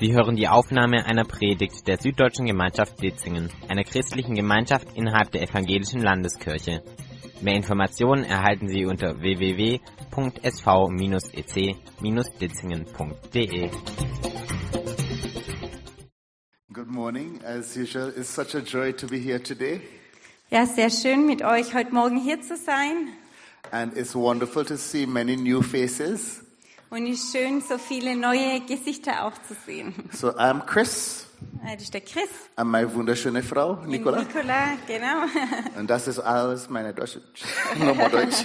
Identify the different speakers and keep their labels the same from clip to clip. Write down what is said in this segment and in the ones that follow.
Speaker 1: Sie hören die Aufnahme einer Predigt der Süddeutschen Gemeinschaft Ditzingen, einer christlichen Gemeinschaft innerhalb der Evangelischen Landeskirche. Mehr Informationen erhalten Sie unter www.sv-ec-ditzingen.de.
Speaker 2: Good morning. As usual, it's such a joy to be here today.
Speaker 3: Ja, sehr schön mit euch heute Morgen hier zu sein.
Speaker 2: And it's wonderful to see many new faces.
Speaker 3: Und es ist schön, so viele neue Gesichter auch zu sehen.
Speaker 2: So I'm Chris
Speaker 3: Äh, Das ist der Chris,
Speaker 2: und meine wunderschöne Frau,
Speaker 3: und
Speaker 2: Nicola.
Speaker 3: Nicola, genau.
Speaker 2: Und das ist alles meine Deutsche. no more Deutsch.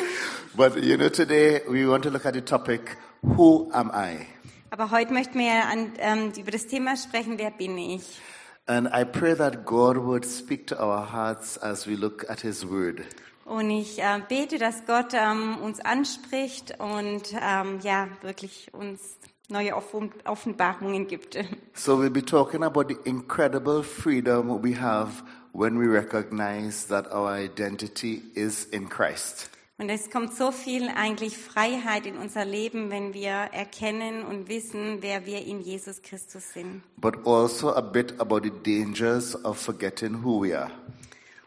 Speaker 2: but you know, today we want to look at the topic, who am I?
Speaker 3: Aber heute möchten wir an, ähm, über das Thema sprechen, wer bin ich?
Speaker 2: And I pray that God would speak to our hearts as we look at His Word.
Speaker 3: Und ich äh, bete, dass Gott ähm, uns anspricht und ähm, ja, wirklich uns neue Offen Offenbarungen gibt.
Speaker 2: So we'll be talking about the incredible freedom we have when we recognize that our identity is in Christ.
Speaker 3: Und es kommt so viel eigentlich Freiheit in unser Leben, wenn wir erkennen und wissen, wer wir in Jesus Christus sind.
Speaker 2: but also a bit about the dangers of forgetting who we are.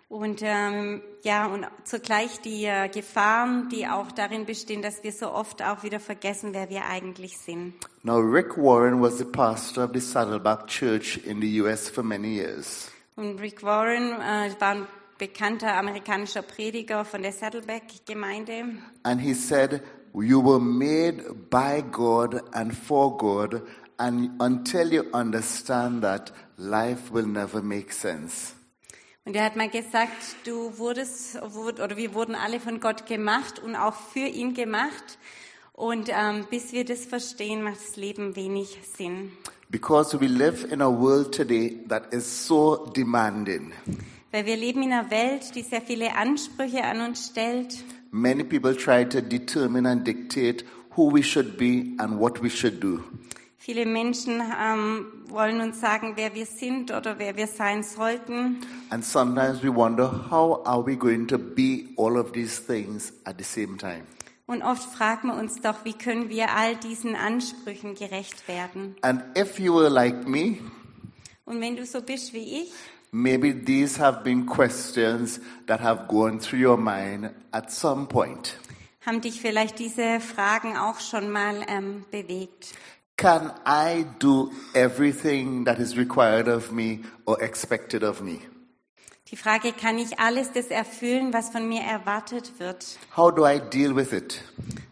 Speaker 3: Und ähm, ja, und zugleich die äh, Gefahren, die auch darin bestehen, dass wir so oft auch wieder vergessen, wer wir eigentlich sind.
Speaker 2: Now, Rick Warren was the pastor of the Saddleback Church in the U.S. for many years.
Speaker 3: Und Rick Warren äh, war ein bekannter amerikanischer Prediger von der Saddleback-Gemeinde.
Speaker 2: And he said, You were made by God and for God, and until you understand that, life will never make sense.
Speaker 3: Und er hat mal gesagt, du wurdest, wurd- oder wir wurden alle von Gott gemacht und auch für ihn gemacht. Und ähm, bis wir das verstehen, macht das Leben wenig Sinn.
Speaker 2: Because we live in a world today that is so demanding.
Speaker 3: Weil wir leben in einer Welt, die sehr viele Ansprüche an uns stellt.
Speaker 2: Many people try to determine and dictate who we should be and what we should do.
Speaker 3: Viele Menschen ähm, wollen uns sagen, wer wir sind oder wer wir sein sollten.
Speaker 2: And sometimes we wonder how are we going to be all of these things at the same time?
Speaker 3: Und oft fragen wir uns doch, wie können wir all diesen Ansprüchen gerecht werden?
Speaker 2: And if you were like me,
Speaker 3: Und wenn du so bist wie ich,
Speaker 2: maybe these have been questions that have gone through your mind at some point.
Speaker 3: haben dich vielleicht diese Fragen auch schon mal ähm, bewegt.
Speaker 2: Can I do everything that is required of me or expected of me?
Speaker 3: Die Frage, kann ich alles das erfüllen, was von mir erwartet wird?
Speaker 2: How do I deal with it?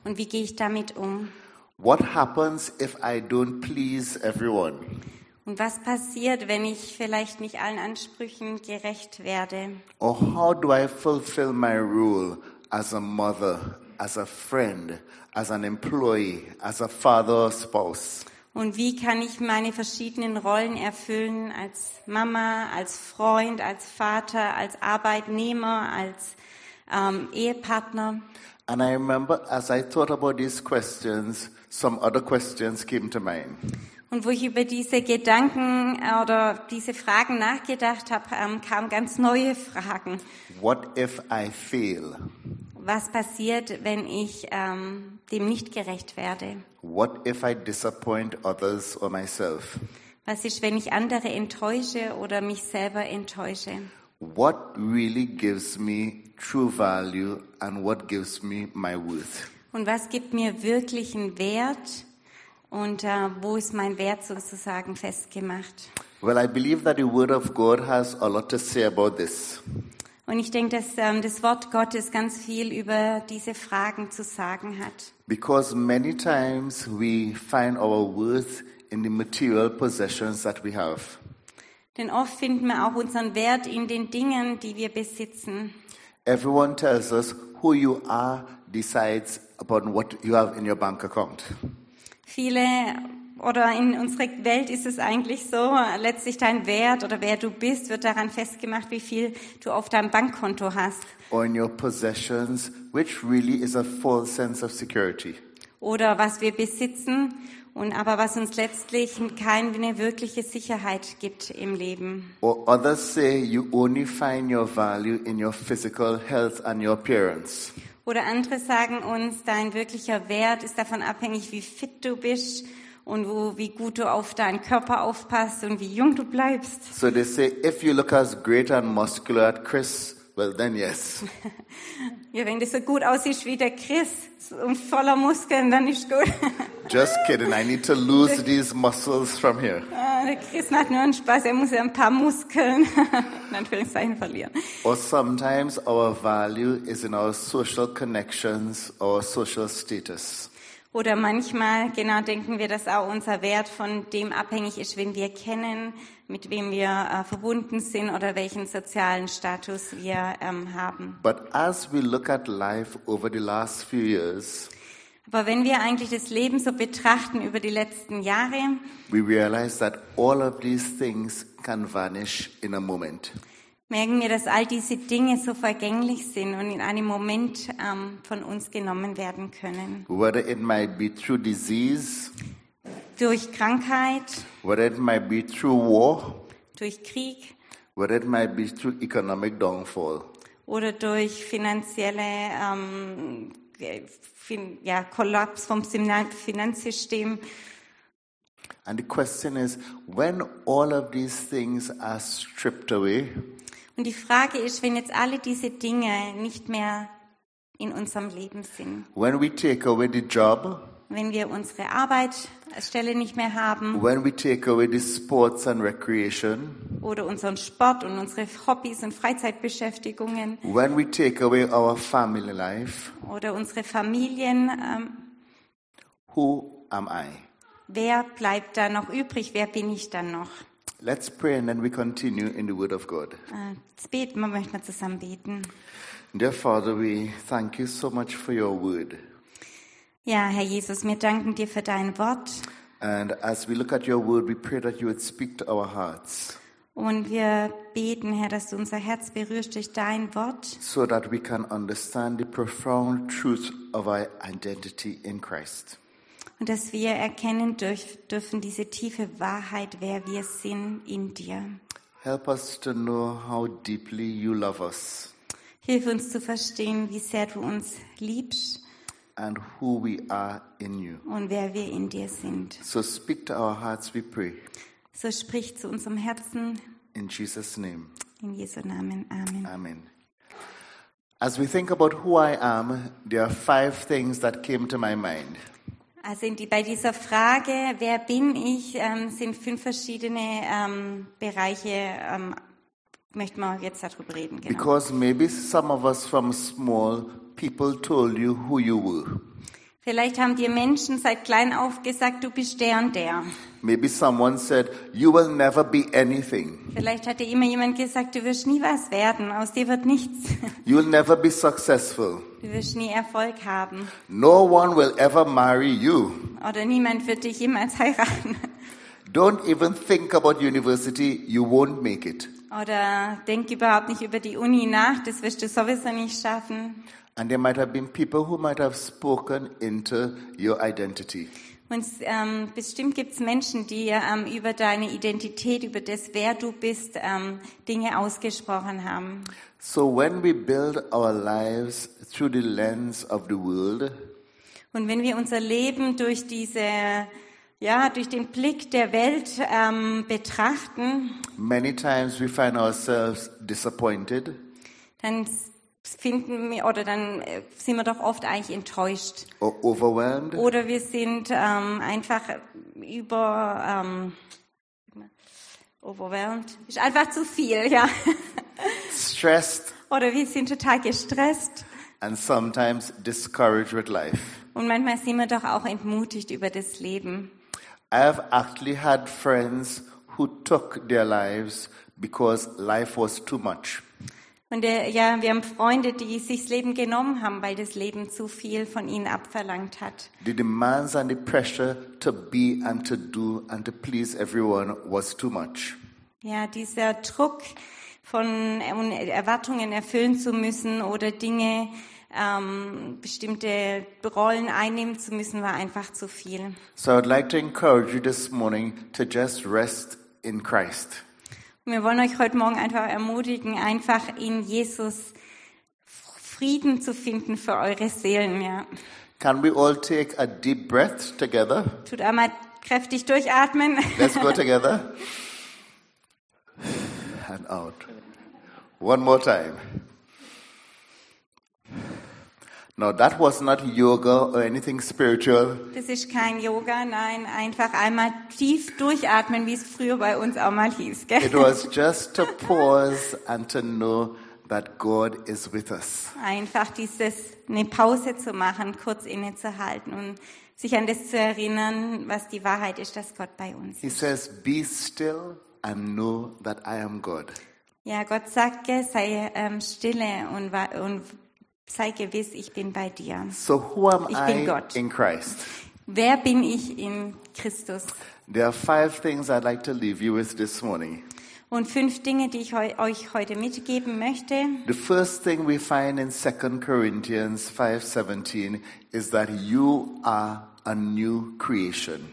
Speaker 3: Und wie gehe ich damit um?
Speaker 2: What happens if I don't please everyone?
Speaker 3: Und was passiert, wenn ich vielleicht nicht allen Ansprüchen gerecht werde?
Speaker 2: Or how do I fulfill my role as a mother, as a friend, as an employee, as a father spouse?
Speaker 3: Und wie kann ich meine verschiedenen Rollen erfüllen als Mama, als Freund, als Vater, als Arbeitnehmer, als ähm, Ehepartner?
Speaker 2: And I remember as I thought about these questions, some other questions came to mind.
Speaker 3: Und wo ich über diese Gedanken äh, oder diese Fragen nachgedacht habe, ähm, kamen ganz neue Fragen.
Speaker 2: What if I fail?
Speaker 3: Was passiert, wenn ich ähm, dem nicht gerecht werde?
Speaker 2: What if I disappoint others or myself?
Speaker 3: Was ist, wenn ich andere enttäusche oder mich selber enttäusche?
Speaker 2: What really gives me true value and what gives me my worth?
Speaker 3: Und was gibt mir wirklichen Wert? Und äh, wo ist mein Wert sozusagen festgemacht?
Speaker 2: Well, I believe that the Word of God has a lot to say about this.
Speaker 3: Und ich denke, dass ähm, das Wort Gottes ganz viel über diese Fragen zu sagen hat.
Speaker 2: Because many times we find our worth in the material possessions that we have.
Speaker 3: Denn oft finden wir auch unseren Wert in den Dingen, die wir besitzen.
Speaker 2: Everyone tells us who you are decides upon what you have in your bank account.
Speaker 3: Viele oder in unserer Welt ist es eigentlich so, letztlich dein Wert oder wer du bist, wird daran festgemacht, wie viel du auf deinem Bankkonto hast.
Speaker 2: Or in your possessions, which really is a false sense of security.
Speaker 3: Oder was wir besitzen und aber was uns letztlich keine wirkliche Sicherheit gibt im Leben.
Speaker 2: Or others say you only find your value in your physical health and your appearance.
Speaker 3: Oder andere sagen uns, dein wirklicher Wert ist davon abhängig, wie fit du bist und wo, wie gut du auf deinen Körper aufpasst und wie jung du bleibst.
Speaker 2: So they say if you look as great and muscular as Chris, well then yes.
Speaker 3: Ja, wenn du so gut aussiehst wie der Chris und voller Muskeln, dann ist gut.
Speaker 2: Just kidding. I need to lose these muscles from here.
Speaker 3: Ah, der Chris macht nur einen Spaß, er muss ja ein paar Muskeln in Anführungszeichen verlieren.
Speaker 2: Or sometimes our value is in our social connections or social status.
Speaker 3: Oder manchmal, genau, denken wir, dass auch unser Wert von dem abhängig ist, wen wir kennen, mit wem wir äh, verbunden sind oder welchen sozialen Status wir ähm, haben.
Speaker 2: But as we look at life over the last few years,
Speaker 3: Aber wenn wir eigentlich das Leben so betrachten über die letzten Jahre,
Speaker 2: we realize that all of these things can vanish in a moment.
Speaker 3: Merken wir, dass all diese Dinge so vergänglich sind und in einem Moment ähm, von uns genommen werden können.
Speaker 2: Whether it might be through disease,
Speaker 3: Durch Krankheit,
Speaker 2: whether it might be through war,
Speaker 3: durch Krieg
Speaker 2: whether it might be through economic downfall.
Speaker 3: oder durch finanzielle ähm, äh, fin ja, Kollaps vom Finanzsystem.
Speaker 2: And the question is, when all of these things are stripped away,
Speaker 3: Und die Frage ist, wenn jetzt alle diese Dinge nicht mehr in unserem Leben sind,
Speaker 2: when we take away the job,
Speaker 3: wenn wir unsere Arbeitsstelle nicht mehr haben
Speaker 2: when we take away the sports and recreation,
Speaker 3: oder unseren Sport und unsere Hobbys und Freizeitbeschäftigungen
Speaker 2: when we take away our family life,
Speaker 3: oder unsere Familien, ähm,
Speaker 2: who am I?
Speaker 3: wer bleibt da noch übrig? Wer bin ich dann noch?
Speaker 2: Let's pray and then we continue in the Word of God.
Speaker 3: Äh, Jetzt beten wir, möchten wir zusammen beten.
Speaker 2: Dear Father, we thank you so much for your Word.
Speaker 3: Ja, Herr Jesus, wir danken dir für dein Wort
Speaker 2: And as we look at your Word, we pray that you would speak to our hearts
Speaker 3: und wir beten, Herr, dass du unser Herz berührst durch dein Wort,
Speaker 2: so that we can understand the profound truth of our identity in Christ.
Speaker 3: Und dass wir erkennen dürf, dürfen diese tiefe Wahrheit, wer wir sind in dir.
Speaker 2: Help us to know how deeply you love us
Speaker 3: Hilf uns zu verstehen, wie sehr du uns liebst
Speaker 2: and who we are in you.
Speaker 3: und wer wir in dir sind.
Speaker 2: So speak to our hearts, we pray.
Speaker 3: So sprich zu unserem Herzen
Speaker 2: In Jesus' name,
Speaker 3: in Jesu Namen. Amen.
Speaker 2: amen. As we think about who I am, there are five things that came to my mind.
Speaker 3: Also die, bei dieser Frage, wer bin ich, ähm, sind fünf verschiedene ähm, Bereiche, ähm, möchten wir jetzt darüber reden. Genau.
Speaker 2: Because maybe some of us from small, people told you who you were.
Speaker 3: Vielleicht haben dir Menschen seit klein auf gesagt, du bist der und der.
Speaker 2: Maybe someone said, You will never be anything.
Speaker 3: Vielleicht hat dir immer jemand gesagt, du wirst nie was werden, aus dir wird nichts.
Speaker 2: You will never be successful.
Speaker 3: Du wirst nie Erfolg haben.
Speaker 2: No one will ever marry you.
Speaker 3: Oder niemand wird dich jemals heiraten.
Speaker 2: Don't even think about university, you won't make it.
Speaker 3: Oder denk überhaupt nicht über die Uni nach, das wirst du sowieso nicht schaffen.
Speaker 2: And there might have been people who might have spoken into your identity.
Speaker 3: Und ähm, bestimmt gibt es Menschen, die ähm, über deine Identität, über das, wer du bist, ähm, Dinge ausgesprochen haben.
Speaker 2: So when we build our lives through the lens of the world,
Speaker 3: Und wenn wir unser Leben durch diese, ja, durch den Blick der Welt ähm, betrachten,
Speaker 2: many times we find ourselves disappointed,
Speaker 3: dann finden wir oder dann äh, sind wir doch oft eigentlich enttäuscht.
Speaker 2: or overwhelmed,
Speaker 3: Oder wir sind ähm, einfach über ähm, overwhelmed. Ist einfach zu viel, ja.
Speaker 2: stressed,
Speaker 3: Oder wir sind total gestresst.
Speaker 2: and sometimes discouraged with life.
Speaker 3: Und manchmal sind wir doch auch entmutigt über das Leben.
Speaker 2: I have actually had friends who took their lives because life was too much.
Speaker 3: Und äh, ja, wir haben Freunde, die sich das Leben genommen haben, weil das Leben zu viel von ihnen abverlangt hat.
Speaker 2: The demands and the pressure to be and to do and to please everyone was too much.
Speaker 3: Ja, dieser Druck von Erwartungen erfüllen zu müssen oder Dinge, ähm, bestimmte Rollen einnehmen zu müssen, war einfach zu viel.
Speaker 2: So I would like to encourage you this morning to just rest in Christ.
Speaker 3: Und wir wollen euch heute Morgen einfach ermutigen, einfach in Jesus Frieden zu finden für eure Seelen. Ja.
Speaker 2: Can we all take a deep breath together?
Speaker 3: Tut einmal Kräftig durchatmen.
Speaker 2: Let's go together. And out. One more time. Now, that was not yoga or anything spiritual.
Speaker 3: Das ist kein Yoga, nein, einfach einmal tief durchatmen, wie es früher bei uns auch mal hieß. Gell?
Speaker 2: It was just to pause and to know that God is with us.
Speaker 3: Einfach dieses, eine Pause zu machen, kurz innezuhalten und sich an das zu erinnern, was die Wahrheit ist, dass Gott bei uns
Speaker 2: He
Speaker 3: ist.
Speaker 2: says, Be still and know that I am God.
Speaker 3: Ja, Gott sagt, gell, sei ähm, stille und, und sei gewiss, ich bin bei dir.
Speaker 2: So, who am
Speaker 3: Ich bin
Speaker 2: I
Speaker 3: Gott.
Speaker 2: in Christ?
Speaker 3: Wer bin ich in Christus?
Speaker 2: There are five things I'd like to leave you with this morning.
Speaker 3: Und fünf Dinge, die ich euch heute mitgeben möchte.
Speaker 2: The first thing we find in 2 Corinthians 5:17 is that you are a new creation.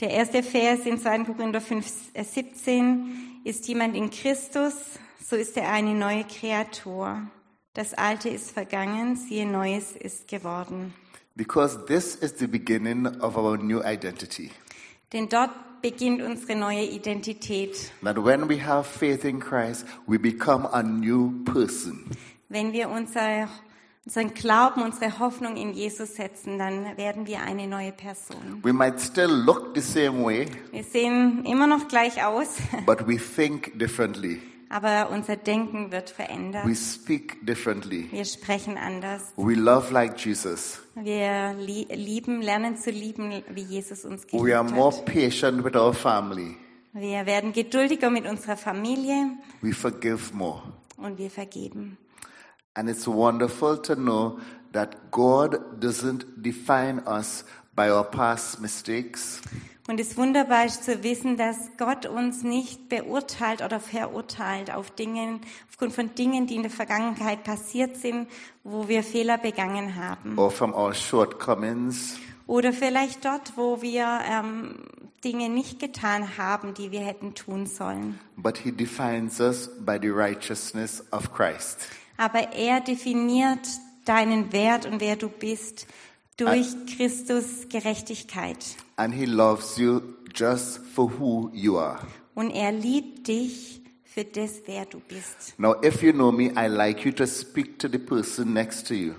Speaker 3: Der erste Vers in 2. Korinther 5, äh, 17 ist jemand in Christus, so ist er eine neue Kreatur. Das Alte ist vergangen, siehe Neues ist geworden.
Speaker 2: Because this is the beginning of our new identity.
Speaker 3: Denn dort beginnt unsere neue Identität.
Speaker 2: That when we have faith in Christ, we become a new person.
Speaker 3: Wenn wir unser, unseren Glauben, unsere Hoffnung in Jesus setzen, dann werden wir eine neue Person.
Speaker 2: We might still look the same way,
Speaker 3: Wir sehen immer noch gleich aus,
Speaker 2: but we think differently.
Speaker 3: Aber unser Denken wird verändert.
Speaker 2: We speak differently.
Speaker 3: Wir sprechen anders.
Speaker 2: We love like Jesus.
Speaker 3: Wir lie lieben, lernen zu lieben, wie Jesus uns geliebt
Speaker 2: We are more
Speaker 3: hat.
Speaker 2: patient with our family.
Speaker 3: Wir werden geduldiger mit unserer Familie
Speaker 2: We forgive more.
Speaker 3: und wir vergeben.
Speaker 2: And it's wonderful to know that God doesn't define us by our past mistakes,
Speaker 3: Und es wunderbar ist zu wissen, dass Gott uns nicht beurteilt oder verurteilt auf Dingen, aufgrund von Dingen, die in der Vergangenheit passiert sind, wo wir Fehler begangen haben.
Speaker 2: or from our shortcomings,
Speaker 3: Oder vielleicht dort, wo wir ähm, Dinge nicht getan haben, die wir hätten tun sollen.
Speaker 2: but He defines us by the righteousness of Christ.
Speaker 3: Aber er definiert deinen Wert und wer du bist durch Christus Gerechtigkeit.
Speaker 2: And He loves you just for who you are.
Speaker 3: Und er liebt dich für das, wer du bist.
Speaker 2: Now, if you know me, I like you to speak to the person next to you.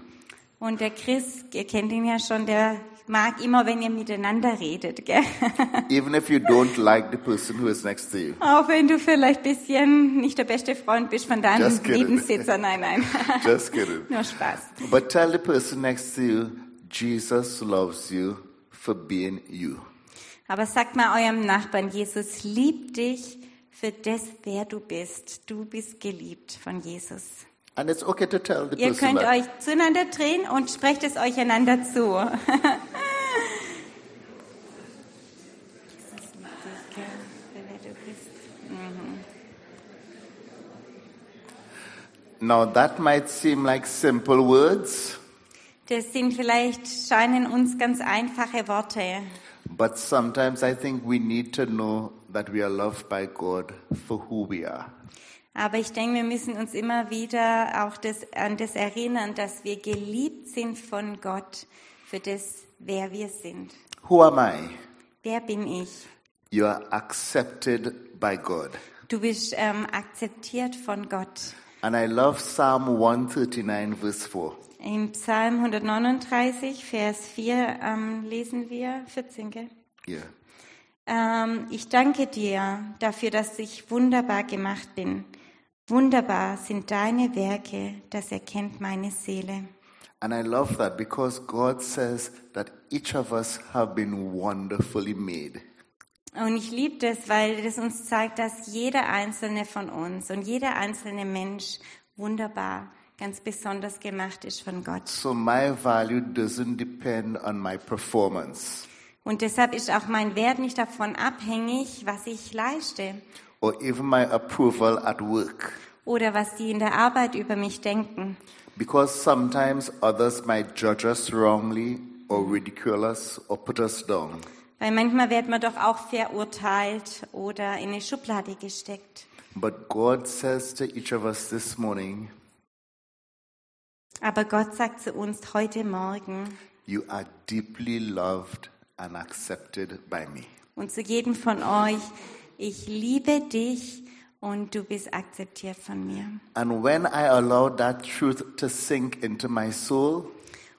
Speaker 3: Und der Chris, ihr kennt ihn ja schon, der mag immer, wenn ihr miteinander redet, gell?
Speaker 2: Even if you don't like the person who is next to you.
Speaker 3: Auch wenn du vielleicht ein bisschen nicht der beste Freund bist von deinem. Nebensitzer. Nein, nein.
Speaker 2: Just kidding.
Speaker 3: Nur Spaß.
Speaker 2: But tell the person next to you, Jesus loves you for being you.
Speaker 3: Aber sagt mal eurem Nachbarn, Jesus liebt dich für das, wer du bist. Du bist geliebt von Jesus.
Speaker 2: And it's okay to tell the
Speaker 3: Ihr könnt
Speaker 2: that.
Speaker 3: euch zueinander drehen und sprecht es euch einander zu.
Speaker 2: Now that might seem like simple words,
Speaker 3: Das sind vielleicht, scheinen uns ganz einfache Worte.
Speaker 2: but sometimes I think we need to know that we are loved by God for who we are.
Speaker 3: Aber ich denke, wir müssen uns immer wieder auch das, an das erinnern, dass wir geliebt sind von Gott für das, wer wir sind.
Speaker 2: Who am I?
Speaker 3: Wer bin ich?
Speaker 2: You are accepted by God.
Speaker 3: Du bist ähm, akzeptiert von Gott.
Speaker 2: And I love Psalm 139 verse 4.
Speaker 3: Im Psalm 139, Vers 4 ähm, lesen wir, 14, gell?
Speaker 2: Yeah.
Speaker 3: Ähm, ich danke dir dafür, dass ich wunderbar gemacht bin. Wunderbar sind deine Werke, das erkennt meine Seele.
Speaker 2: And I love that because God says that each of us have been wonderfully made.
Speaker 3: Und ich liebe das, weil das uns zeigt, dass jeder einzelne von uns und jeder einzelne Mensch wunderbar, ganz besonders gemacht ist von Gott.
Speaker 2: So my value doesn't depend on my performance
Speaker 3: Und deshalb ist auch mein Wert nicht davon abhängig, was ich leiste
Speaker 2: or even my approval at work.
Speaker 3: oder was die in der Arbeit über mich denken.
Speaker 2: Because sometimes others might judge us wrongly or ridicule us or put us down.
Speaker 3: Weil manchmal wird man doch auch verurteilt oder in eine Schublade gesteckt.
Speaker 2: But God says to each of us this morning,
Speaker 3: Aber Gott sagt zu uns heute Morgen,
Speaker 2: You are deeply loved and accepted by me.
Speaker 3: und zu jedem von euch, ich liebe dich und du bist akzeptiert von mir.
Speaker 2: And when I allow that truth to sink into my soul,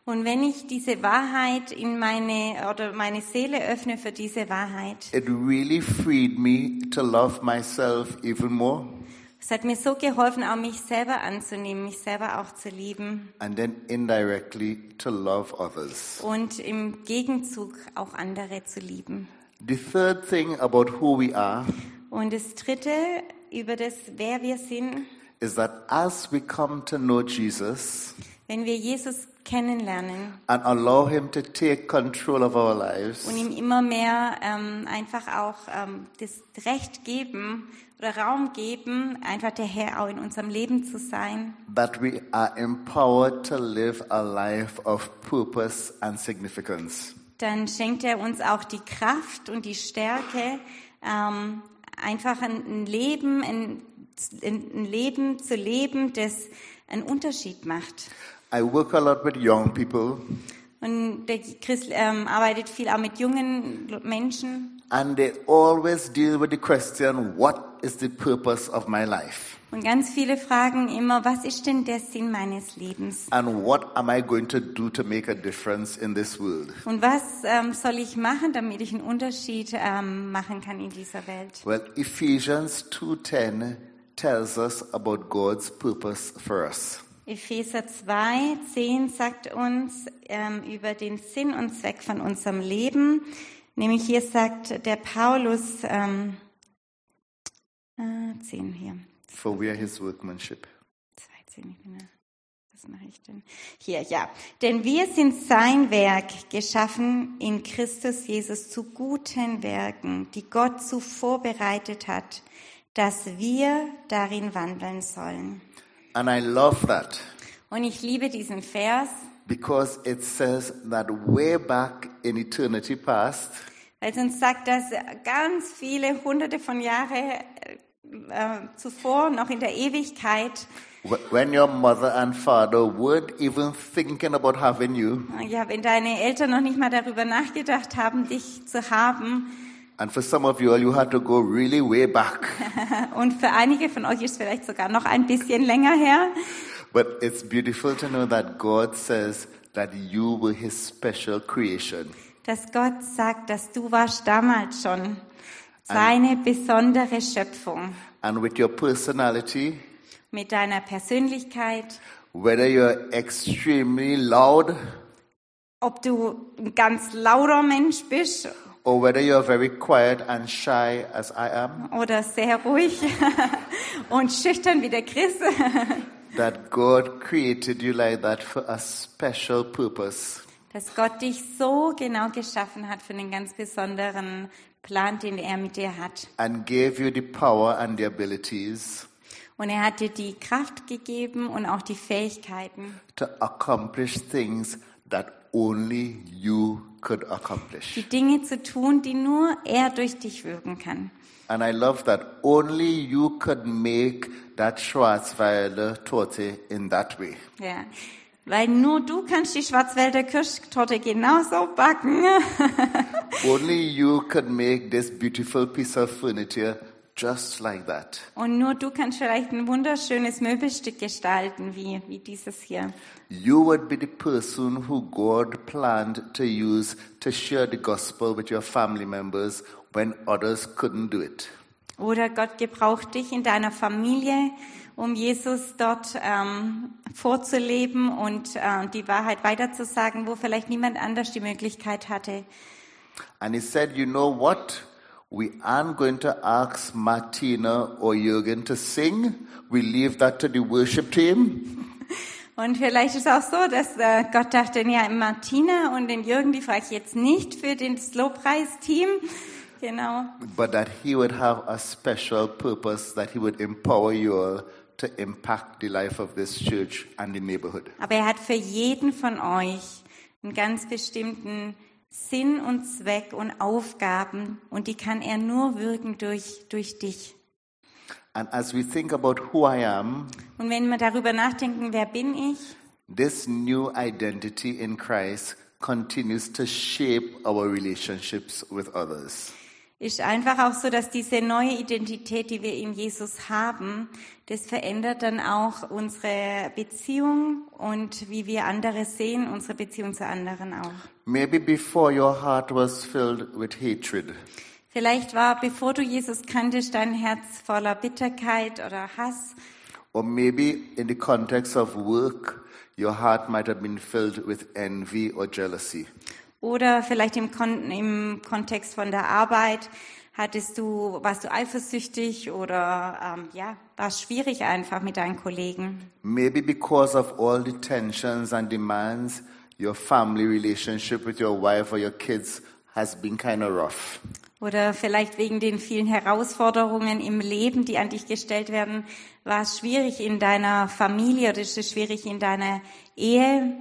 Speaker 3: Und wenn ich diese Wahrheit in meine oder meine Seele öffne für diese Wahrheit,
Speaker 2: it really freed me to love myself even more
Speaker 3: es hat mir so geholfen, auch mich selber anzunehmen, mich selber auch zu lieben
Speaker 2: and then indirectly to love others.
Speaker 3: und im Gegenzug auch andere zu lieben.
Speaker 2: The third thing about who we are
Speaker 3: Und das Dritte über das, wer wir sind,
Speaker 2: is that as we come to know Jesus
Speaker 3: wenn wir Jesus kennenlernen
Speaker 2: and allow Him to take control of our lives,
Speaker 3: und ihm immer mehr ähm, einfach auch ähm, das Recht geben oder Raum geben, einfach der Herr auch in unserem Leben zu sein,
Speaker 2: that we are empowered to live a life of purpose and significance.
Speaker 3: dann schenkt er uns auch die Kraft und die Stärke, ähm, einfach ein, Leben, ein, ein Leben zu leben, das einen Unterschied macht.
Speaker 2: I work a lot with young people,
Speaker 3: Und der Christ ähm, arbeitet viel auch mit jungen Menschen.
Speaker 2: and they always deal with the question, What is the purpose of my life?
Speaker 3: Und ganz viele fragen immer, was ist denn der Sinn meines Lebens?
Speaker 2: And what am I going to do to make a difference in this world?
Speaker 3: Und was ähm, soll ich machen, damit ich einen Unterschied ähm, machen kann in dieser Welt?
Speaker 2: Well, Ephesians 2:10 tells us about God's purpose for us.
Speaker 3: Epheser 2, 10 sagt uns ähm, über den Sinn und Zweck von unserem Leben. Nämlich hier sagt der Paulus, ähm, äh, 10 hier,
Speaker 2: For we are his workmanship.
Speaker 3: 13, ich bin ja- was mache ich denn? Hier, ja. Denn wir sind sein Werk, geschaffen in Christus Jesus zu guten Werken, die Gott zuvor bereitet hat, dass wir darin wandeln sollen.
Speaker 2: And I love that
Speaker 3: Und ich liebe diesen Vers,
Speaker 2: because it says that way back in eternity past,
Speaker 3: weil es uns sagt, dass ganz viele hunderte von Jahren äh, zuvor, noch in der Ewigkeit,
Speaker 2: wh- when your mother and father weren't even thinking about having you,
Speaker 3: ja, wenn deine Eltern noch nicht mal darüber nachgedacht haben, dich zu haben,
Speaker 2: and for some of you all, you had to go really way back.
Speaker 3: und für einige von euch ist es vielleicht sogar noch ein bisschen länger her,
Speaker 2: But it's beautiful to know that God says that you were his special creation.
Speaker 3: dass Gott sagt, dass du warst damals schon seine besondere Schöpfung
Speaker 2: And with your personality,
Speaker 3: mit deiner Persönlichkeit,
Speaker 2: whether you're extremely loud
Speaker 3: ob du ein ganz lauter Mensch bist
Speaker 2: or whether you're very quiet and shy as I am,
Speaker 3: oder sehr ruhig und schüchtern wie der Chris,
Speaker 2: that God created you like that for a special purpose.
Speaker 3: dass Gott dich so genau geschaffen hat für einen ganz besonderen Plan, den er mit dir hat.
Speaker 2: and gave you the power and the abilities
Speaker 3: Und er hat dir die Kraft gegeben und auch die Fähigkeiten,
Speaker 2: to accomplish things that only you could accomplish.
Speaker 3: die Dinge zu tun, die nur er durch dich wirken kann.
Speaker 2: And I love that only you could make that Schwarzwälder Torte in that way.
Speaker 3: Ja. Weil nur du kannst die Schwarzwälder Kirschtorte genauso backen.
Speaker 2: only you could make this beautiful piece of furniture just like that.
Speaker 3: Und nur du kannst vielleicht ein wunderschönes Möbelstück gestalten, wie, wie dieses hier.
Speaker 2: You would be the person who God planned to use to share the gospel with your family members when others couldn't do it.
Speaker 3: Oder Gott gebraucht dich in deiner Familie, um Jesus dort ähm, vorzuleben und äh, die Wahrheit weiterzusagen, wo vielleicht niemand anders die Möglichkeit hatte.
Speaker 2: And he said, You know what? We aren't going to ask Martina or Jürgen to sing. We leave that to the worship team.
Speaker 3: Und vielleicht ist auch so, dass äh, Gott dachte, ja, Martina und den Jürgen, die frage ich jetzt nicht für das Lobpreisteam. Genau.
Speaker 2: But that he would have a special purpose, that he would empower you all to impact the life of this church and the neighborhood.
Speaker 3: Aber er hat für jeden von euch einen ganz bestimmten Sinn und Zweck und Aufgaben und die kann er nur wirken durch, durch dich.
Speaker 2: And as we think about who I am,
Speaker 3: Und wenn wir darüber nachdenken, wer bin ich,
Speaker 2: this new identity in Christ continues to shape our relationships with others.
Speaker 3: Ist einfach auch so, dass diese neue Identität, die wir in Jesus haben, das verändert dann auch unsere Beziehung und wie wir andere sehen, unsere Beziehung zu anderen auch.
Speaker 2: Maybe before your heart was filled with hatred.
Speaker 3: Vielleicht war, bevor du Jesus kanntest, dein Herz voller Bitterkeit oder Hass.
Speaker 2: Or maybe in the context of work, your heart might have been filled with envy or jealousy.
Speaker 3: Oder vielleicht im, Kon im Kontext von der Arbeit hattest du, warst du eifersüchtig oder ähm, ja, war es schwierig einfach mit deinen Kollegen.
Speaker 2: Maybe because of all the tensions and demands, your family relationship with your wife or your kids has been kind of rough.
Speaker 3: Oder vielleicht wegen den vielen Herausforderungen im Leben, die an dich gestellt werden, war es schwierig in deiner Familie oder ist es schwierig in deiner Ehe.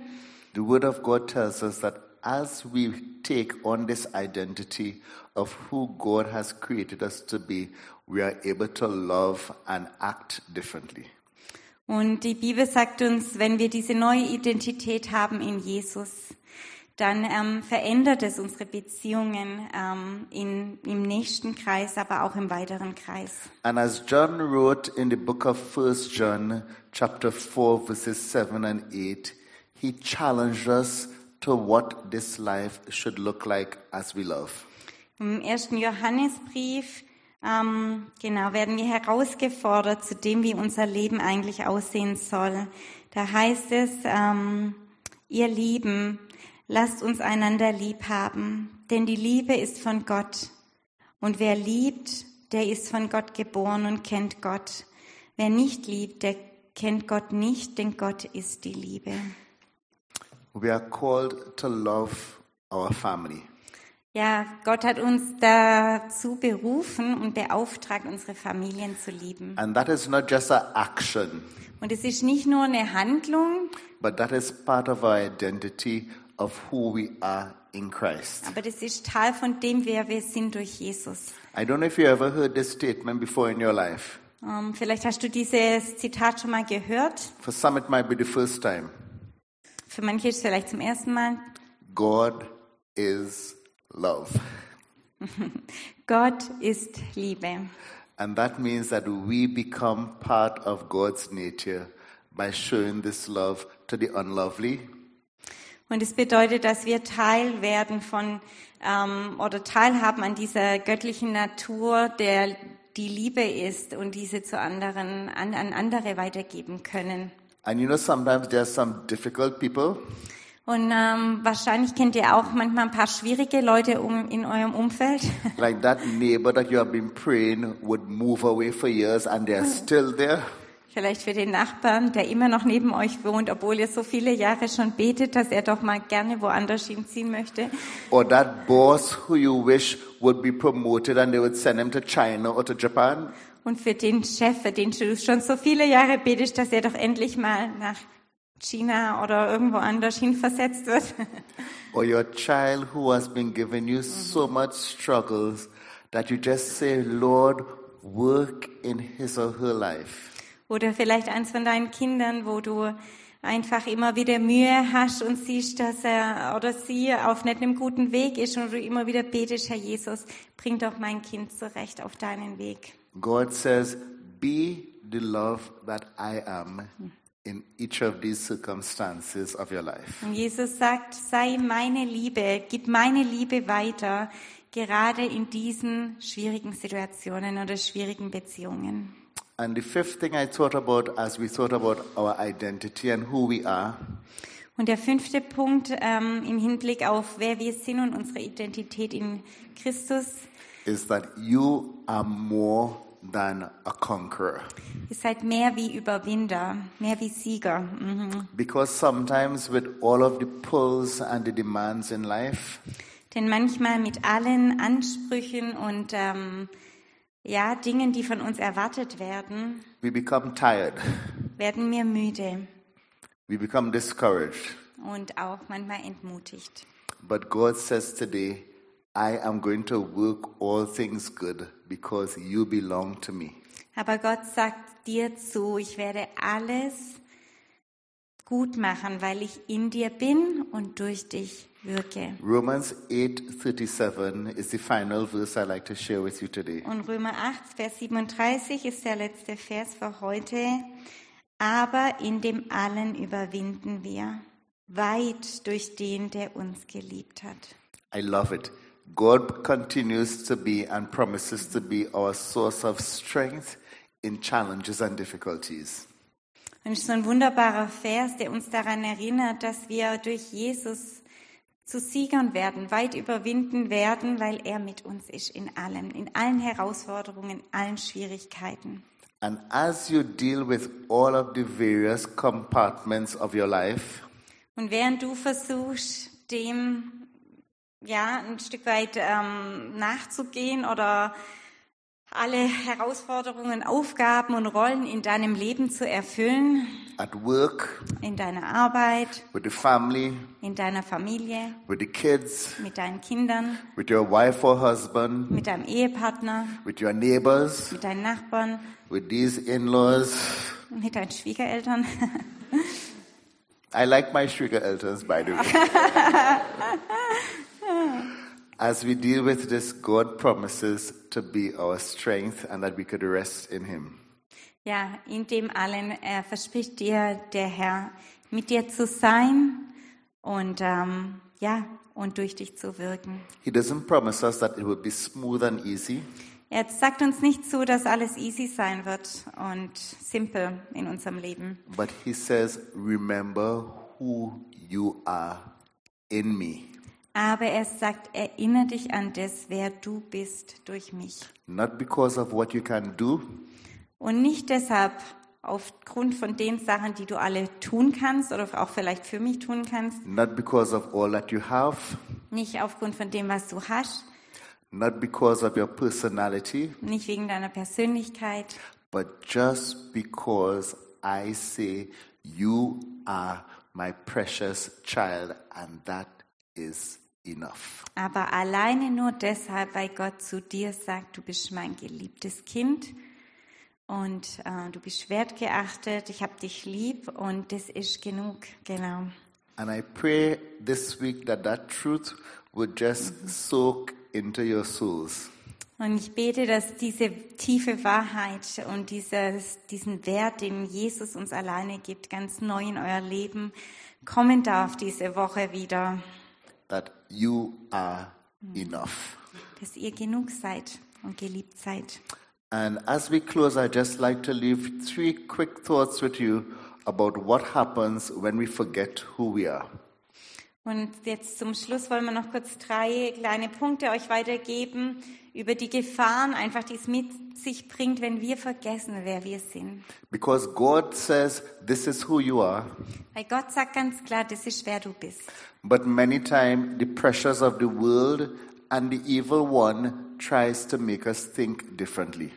Speaker 2: The Word of God tells us that as we take on this identity of who God has created us to be, we are able to love and act differently.
Speaker 3: Und die Bibel sagt uns, wenn wir diese neue Identität haben in Jesus, dann ähm, verändert es unsere Beziehungen ähm, in, im nächsten Kreis, aber auch im weiteren Kreis.
Speaker 2: And as John wrote in the book of 1 John, chapter 4, verses 7 and 8, he challenged us to what this life should look like as we love.
Speaker 3: Im ersten Johannesbrief ähm, genau werden wir herausgefordert zu dem, wie unser Leben eigentlich aussehen soll. Da heißt es, ähm, ihr Lieben, lasst uns einander lieb haben, denn die Liebe ist von Gott. Und wer liebt, der ist von Gott geboren und kennt Gott. Wer nicht liebt, der kennt Gott nicht, denn Gott ist die Liebe.
Speaker 2: We are called to love our family.
Speaker 3: Ja, Gott hat uns dazu berufen und beauftragt, unsere Familien zu lieben.
Speaker 2: And that is not just an action,
Speaker 3: Und es ist nicht nur eine Handlung,
Speaker 2: but that is part of our identity of who we are in Christ.
Speaker 3: aber das ist Teil von dem, wer wir sind durch Jesus.
Speaker 2: I don't know if you ever heard this statement before in your life.
Speaker 3: Ähm, vielleicht hast du dieses Zitat schon mal gehört.
Speaker 2: For some, it might be the first time.
Speaker 3: Für manche ist es vielleicht zum ersten Mal.
Speaker 2: God is love.
Speaker 3: Gott ist Liebe.
Speaker 2: And that means that we become part of God's nature by showing this love to the unlovely,
Speaker 3: Und es bedeutet, dass wir Teil werden von ähm, oder teilhaben an dieser göttlichen Natur, der die Liebe ist und diese zu anderen an, an andere weitergeben können.
Speaker 2: And you know, sometimes there are some difficult people,
Speaker 3: Und ähm, wahrscheinlich kennt ihr auch manchmal ein paar schwierige Leute um, in eurem Umfeld.
Speaker 2: like that neighbor that you have been praying would move away for years and they're still there.
Speaker 3: Vielleicht für den Nachbarn, der immer noch neben euch wohnt, obwohl ihr so viele Jahre schon betet, dass er doch mal gerne woanders hinziehen möchte.
Speaker 2: Or that boss who you wish would be promoted and they would send him to China or to Japan.
Speaker 3: Und für den Chef, für den du schon so viele Jahre betest, dass er doch endlich mal nach China oder irgendwo anders hinversetzt wird.
Speaker 2: Or your child who has been giving you so much struggles that you just say, Lord, work in his or her life.
Speaker 3: Oder vielleicht eins von deinen Kindern, wo du einfach immer wieder Mühe hast und siehst, dass er oder sie auf nicht einem guten Weg ist und du immer wieder betest, Herr Jesus, bring doch mein Kind zurecht auf deinen Weg.
Speaker 2: God says, Be the love that I am in each of these circumstances of your life.
Speaker 3: Und Jesus sagt, sei meine Liebe, gib meine Liebe weiter, gerade in diesen schwierigen Situationen oder schwierigen Beziehungen.
Speaker 2: And the fifth thing I thought about as we thought about our identity and who we are
Speaker 3: Und der fünfte Punkt ähm, im Hinblick auf wer wir sind und unsere Identität in Christus,
Speaker 2: is that you are more than a conqueror.
Speaker 3: ihr seid mehr wie Überwinder, mehr wie Sieger. Mhm.
Speaker 2: Because sometimes, with all of the pulls and the demands in life,
Speaker 3: Denn manchmal mit allen Ansprüchen und ähm, ja, Dingen, die von uns erwartet werden,
Speaker 2: we become tired,
Speaker 3: werden wir müde
Speaker 2: we become discouraged.
Speaker 3: und auch manchmal entmutigt.
Speaker 2: But God says today, I am going to work all things good because you belong to me.
Speaker 3: Aber Gott sagt dir zu, ich werde alles gut machen, weil ich in dir bin und durch dich wirke.
Speaker 2: Romans 8:37 is the final verse I'd like to share with you today.
Speaker 3: Und Römer 8, Vers 37 ist der letzte Vers für heute. Aber in dem allen überwinden wir, weit durch den, der uns geliebt hat.
Speaker 2: I love it. God continues to be and promises to be our source of strength in challenges and difficulties.
Speaker 3: Und so ein wunderbarer Vers, der uns daran erinnert, dass wir durch Jesus zu Siegern werden, weit überwinden werden, weil er mit uns ist in allem, in allen Herausforderungen, in allen Schwierigkeiten.
Speaker 2: And as you deal with all of the various compartments of your life,
Speaker 3: Und während du versuchst, dem ja ein Stück weit ähm, nachzugehen oder alle Herausforderungen, Aufgaben und Rollen in deinem Leben zu erfüllen,
Speaker 2: at work,
Speaker 3: in deiner Arbeit,
Speaker 2: with the family,
Speaker 3: in deiner Familie,
Speaker 2: with the kids,
Speaker 3: mit deinen Kindern,
Speaker 2: with your wife or husband,
Speaker 3: mit deinem Ehepartner,
Speaker 2: with your neighbors,
Speaker 3: mit deinen Nachbarn,
Speaker 2: with these in-laws.
Speaker 3: mit deinen Schwiegereltern.
Speaker 2: I like my elders, by the way. As we deal with this, God promises to be our strength and that we could rest in Him.
Speaker 3: Ja, in dem allen äh, verspricht dir der Herr, mit dir zu sein und ähm, ja und durch dich zu wirken.
Speaker 2: He doesn't promise us that it will be smooth and easy,
Speaker 3: Er sagt uns nicht zu, dass alles easy sein wird und simpel in unserem Leben.
Speaker 2: but He says, Remember who you are in me.
Speaker 3: Aber er sagt, erinnere dich an das, wer du bist durch mich.
Speaker 2: Not because of what you can do,
Speaker 3: Und nicht deshalb aufgrund von den Sachen, die du alle tun kannst oder auch vielleicht für mich tun kannst.
Speaker 2: not because of all that you have,
Speaker 3: Nicht aufgrund von dem, was du hast.
Speaker 2: not because of your personality,
Speaker 3: Nicht wegen deiner Persönlichkeit.
Speaker 2: but just because I say, You are my precious child, and that is enough.
Speaker 3: Aber alleine nur deshalb, weil Gott zu dir sagt, du bist mein geliebtes Kind und äh, du bist wertgeachtet, ich habe dich lieb und das ist genug, genau.
Speaker 2: And I pray this week that that truth would just soak into your souls.
Speaker 3: Und ich bete, dass diese tiefe Wahrheit und dieses, diesen Wert, den Jesus uns alleine gibt, ganz neu in euer Leben kommen darf diese Woche wieder,
Speaker 2: that you are enough.
Speaker 3: dass ihr genug seid und geliebt seid.
Speaker 2: And as we close, I'd just like to leave three quick thoughts with you about what happens when we forget who we are.
Speaker 3: Und jetzt zum Schluss wollen wir noch kurz drei kleine Punkte euch weitergeben über die Gefahren, einfach die es mit sich bringt, wenn wir vergessen, wer wir sind.
Speaker 2: Because God says, This is who you are.
Speaker 3: Weil Gott sagt ganz klar, das ist wer du bist.
Speaker 2: But many times, the pressures of the world and the evil one tries to make us think differently.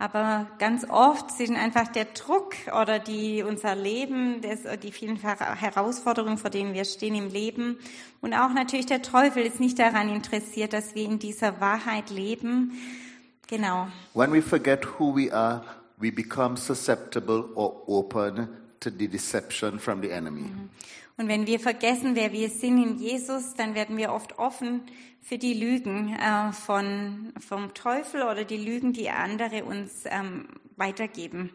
Speaker 3: Aber ganz oft sind einfach der Druck oder die, unser Leben, das, die vielen Herausforderungen, vor denen wir stehen im Leben und auch natürlich der Teufel ist nicht daran interessiert, dass wir in dieser Wahrheit leben. Genau.
Speaker 2: When we forget who we are, we become susceptible or open to the deception from the enemy.
Speaker 3: Und wenn wir vergessen, wer wir sind in Jesus, dann werden wir oft offen für die Lügen äh, von, vom Teufel oder die Lügen, die andere uns ähm, weitergeben.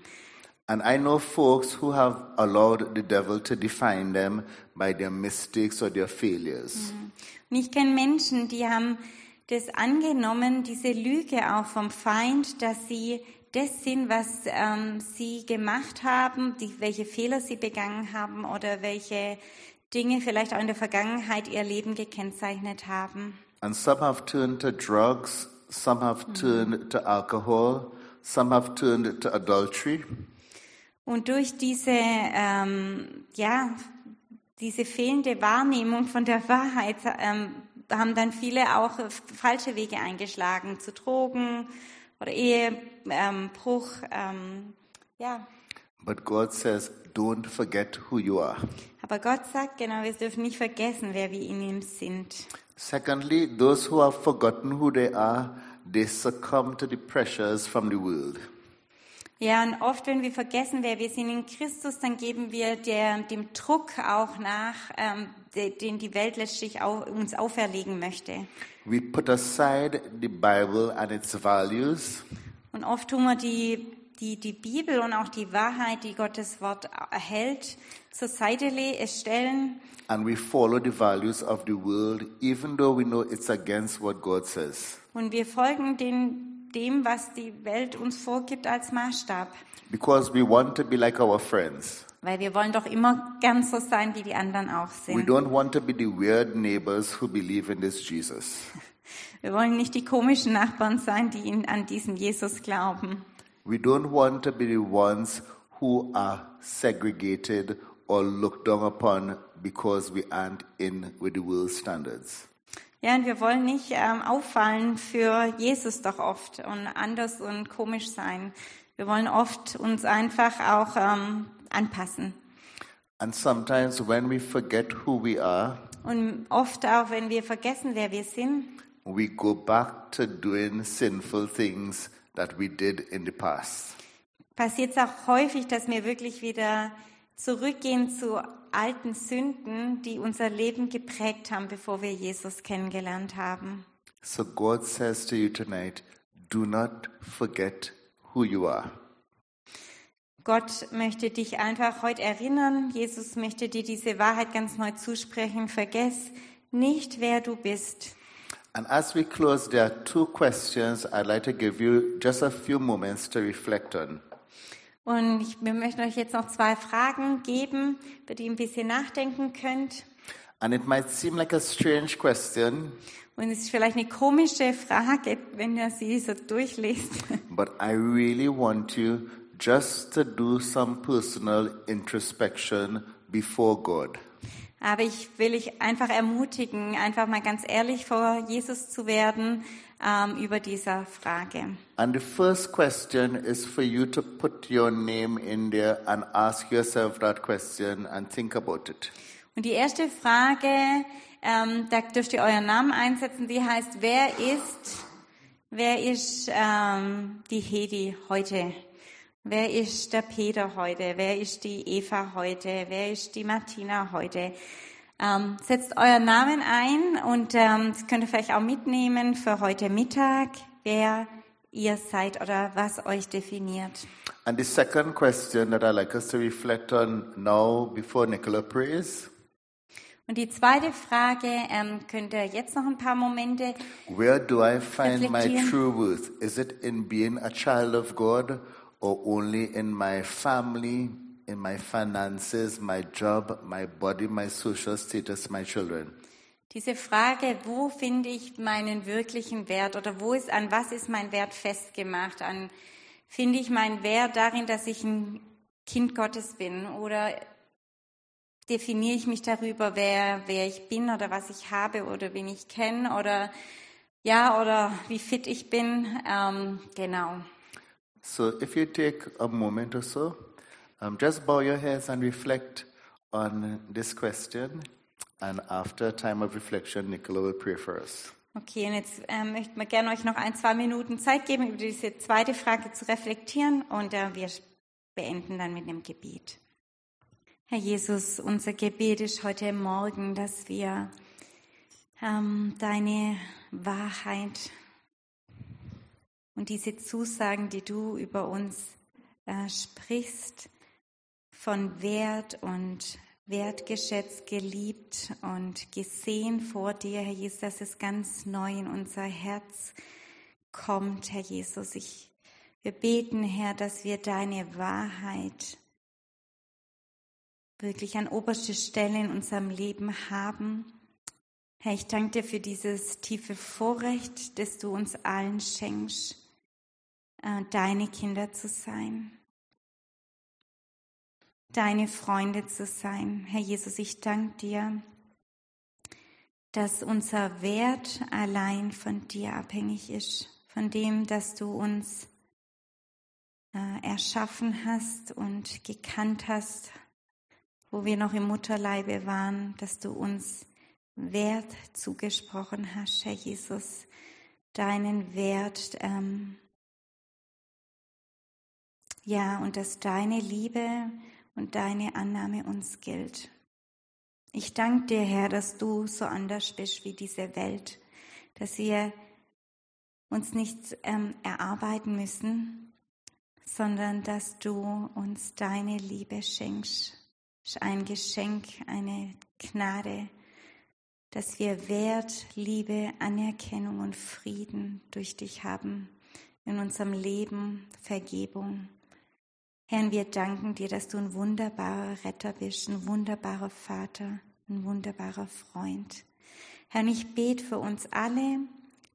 Speaker 2: And I know folks who have allowed the devil to define them by their mistakes or their failures.
Speaker 3: Und ich kenne Menschen, die haben das angenommen, diese Lüge auch vom Feind, dass sie das sind, was ähm, sie gemacht haben, die, welche Fehler sie begangen haben oder welche Dinge vielleicht auch in der Vergangenheit ihr Leben gekennzeichnet haben.
Speaker 2: And some have turned to drugs, some have turned to alcohol, some have turned to adultery.
Speaker 3: Und durch diese, ähm, ja, diese fehlende Wahrnehmung von der Wahrheit ähm, haben dann viele auch falsche Wege eingeschlagen zu Drogen oder Ehebruch. Ähm, ähm, ja,
Speaker 2: But God says, don't forget who you are.
Speaker 3: aber Gott sagt genau, wir dürfen nicht vergessen, wer wir in ihm sind.
Speaker 2: Secondly, those who have forgotten who they are, they succumb to the pressures from the world.
Speaker 3: Ja, und oft, wenn wir vergessen, wer wir sind in Christus, dann geben wir der, dem Druck auch nach, ähm, de, den die Welt letztlich auch, uns auferlegen möchte.
Speaker 2: We put aside the Bible and its values,
Speaker 3: Und oft tun wir die, die, die Bibel und auch die Wahrheit, die Gottes Wort erhält, zur Seite le- stellen
Speaker 2: and we follow the values of the world, even though we know it's against what God says.
Speaker 3: und wir folgen den, dem, was die Welt uns vorgibt als Maßstab.
Speaker 2: Because we want to be like our friends.
Speaker 3: Weil wir wollen doch immer gern so sein, wie die anderen auch
Speaker 2: We
Speaker 3: sind.
Speaker 2: don't want to be the weird neighbors who believe in this Jesus.
Speaker 3: Wir wollen nicht die komischen Nachbarn sein, die ihn- an diesen Jesus glauben.
Speaker 2: We don't want to be the ones who are segregated or looked down upon because we aren't in with the world's standards.
Speaker 3: Ja, und wir wollen nicht ähm, auffallen für Jesus doch oft und anders und komisch sein. Wir wollen oft uns einfach auch ähm, anpassen.
Speaker 2: And sometimes when we forget who we are,
Speaker 3: Und oft auch, wenn wir vergessen, wer wir sind,
Speaker 2: we go back to doing sinful things that we did in the past.
Speaker 3: passiert es auch häufig, dass wir wirklich wieder zurückgehen zu alten Sünden, die unser Leben geprägt haben, bevor wir Jesus kennengelernt haben.
Speaker 2: So God says to you tonight, do not forget who you are.
Speaker 3: Gott möchte dich einfach heute erinnern. Jesus möchte dir diese Wahrheit ganz neu zusprechen. Vergess nicht, wer du bist.
Speaker 2: And as we close, there are two questions I'd like to give you just a few moments to reflect on.
Speaker 3: Und ich, wir möchten euch jetzt noch zwei Fragen geben, über die ihr ein bisschen nachdenken könnt.
Speaker 2: And it might seem like a strange question,
Speaker 3: Und es ist vielleicht eine komische Frage, wenn ihr sie so durchliest.
Speaker 2: but I really want you just to do some personal introspection before God.
Speaker 3: Aber ich will dich einfach ermutigen, einfach mal ganz ehrlich vor Jesus zu werden ähm, über dieser Frage.
Speaker 2: And the first question is for you to put your name in there and ask yourself that question and think about it.
Speaker 3: Und die erste Frage, ähm, da dürft ihr euren Namen einsetzen, die heißt, wer ist, wer ist ähm, die Hedi heute? Wer ist der Peter heute? Wer ist die Eva heute? Wer ist die Martina heute? Ähm, setzt euren Namen ein und ähm, das könnt ihr vielleicht auch mitnehmen für heute Mittag, wer ihr seid oder was euch definiert.
Speaker 2: And the second question that I'd like us to reflect on now before Nicola prays
Speaker 3: Und die zweite Frage ähm, könnt ihr jetzt noch ein paar Momente
Speaker 2: Where do I find my true worth? Is it in being a child of God or only in my family, in my finances, my job, my body, my social status, my children?
Speaker 3: Diese Frage, wo finde ich meinen wirklichen Wert oder wo ist, an was ist mein Wert festgemacht? An, finde ich meinen Wert darin, dass ich ein Kind Gottes bin oder definiere ich mich darüber, wer, wer ich bin oder was ich habe oder wen ich kenne oder ja, oder wie fit ich bin? Ähm, genau.
Speaker 2: So if you take a moment or so, um, just bow your heads and reflect on this question. And after a time of reflection, Nicola will pray for us.
Speaker 3: Okay, und jetzt ähm, möchten wir gerne euch noch ein, zwei Minuten Zeit geben, über diese zweite Frage zu reflektieren und äh, wir beenden dann mit einem Gebet. Herr Jesus, unser Gebet ist heute Morgen, dass wir ähm, deine Wahrheit und diese Zusagen, die du über uns äh, sprichst, von Wert und wertgeschätzt, geliebt und gesehen vor dir, Herr Jesus, dass es ganz neu in unser Herz kommt, Herr Jesus. Ich, wir beten, Herr, dass wir deine Wahrheit wirklich an oberste Stelle in unserem Leben haben. Herr, ich danke dir für dieses tiefe Vorrecht, das du uns allen schenkst, äh, deine Kinder zu sein deine Freunde zu sein. Herr Jesus, ich danke dir, dass unser Wert allein von dir abhängig ist, von dem, dass du uns äh, erschaffen hast und gekannt hast, wo wir noch im Mutterleibe waren, dass du uns Wert zugesprochen hast, Herr Jesus, deinen Wert ähm, Ja, und dass deine Liebe und deine Annahme uns gilt. Ich danke dir, Herr, dass du so anders bist wie diese Welt, dass wir uns nichts ähm, erarbeiten müssen, sondern dass du uns deine Liebe schenkst. Ist ein Geschenk, eine Gnade, dass wir Wert, Liebe, Anerkennung und Frieden durch dich haben in unserem Leben, Vergebung. Herr, wir danken dir, dass du ein wunderbarer Retter bist, ein wunderbarer Vater, ein wunderbarer Freund. Herr, ich bete für uns alle,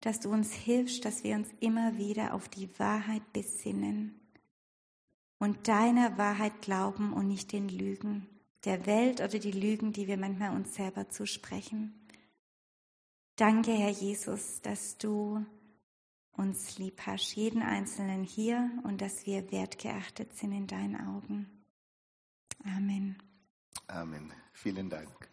Speaker 3: dass du uns hilfst, dass wir uns immer wieder auf die Wahrheit besinnen und deiner Wahrheit glauben und nicht den Lügen der Welt oder die Lügen, die wir manchmal uns selber zusprechen. Danke, Herr Jesus, dass du uns lieb hast, jeden Einzelnen hier und dass wir wertgeachtet sind in deinen Augen. Amen.
Speaker 2: Amen. Vielen Dank.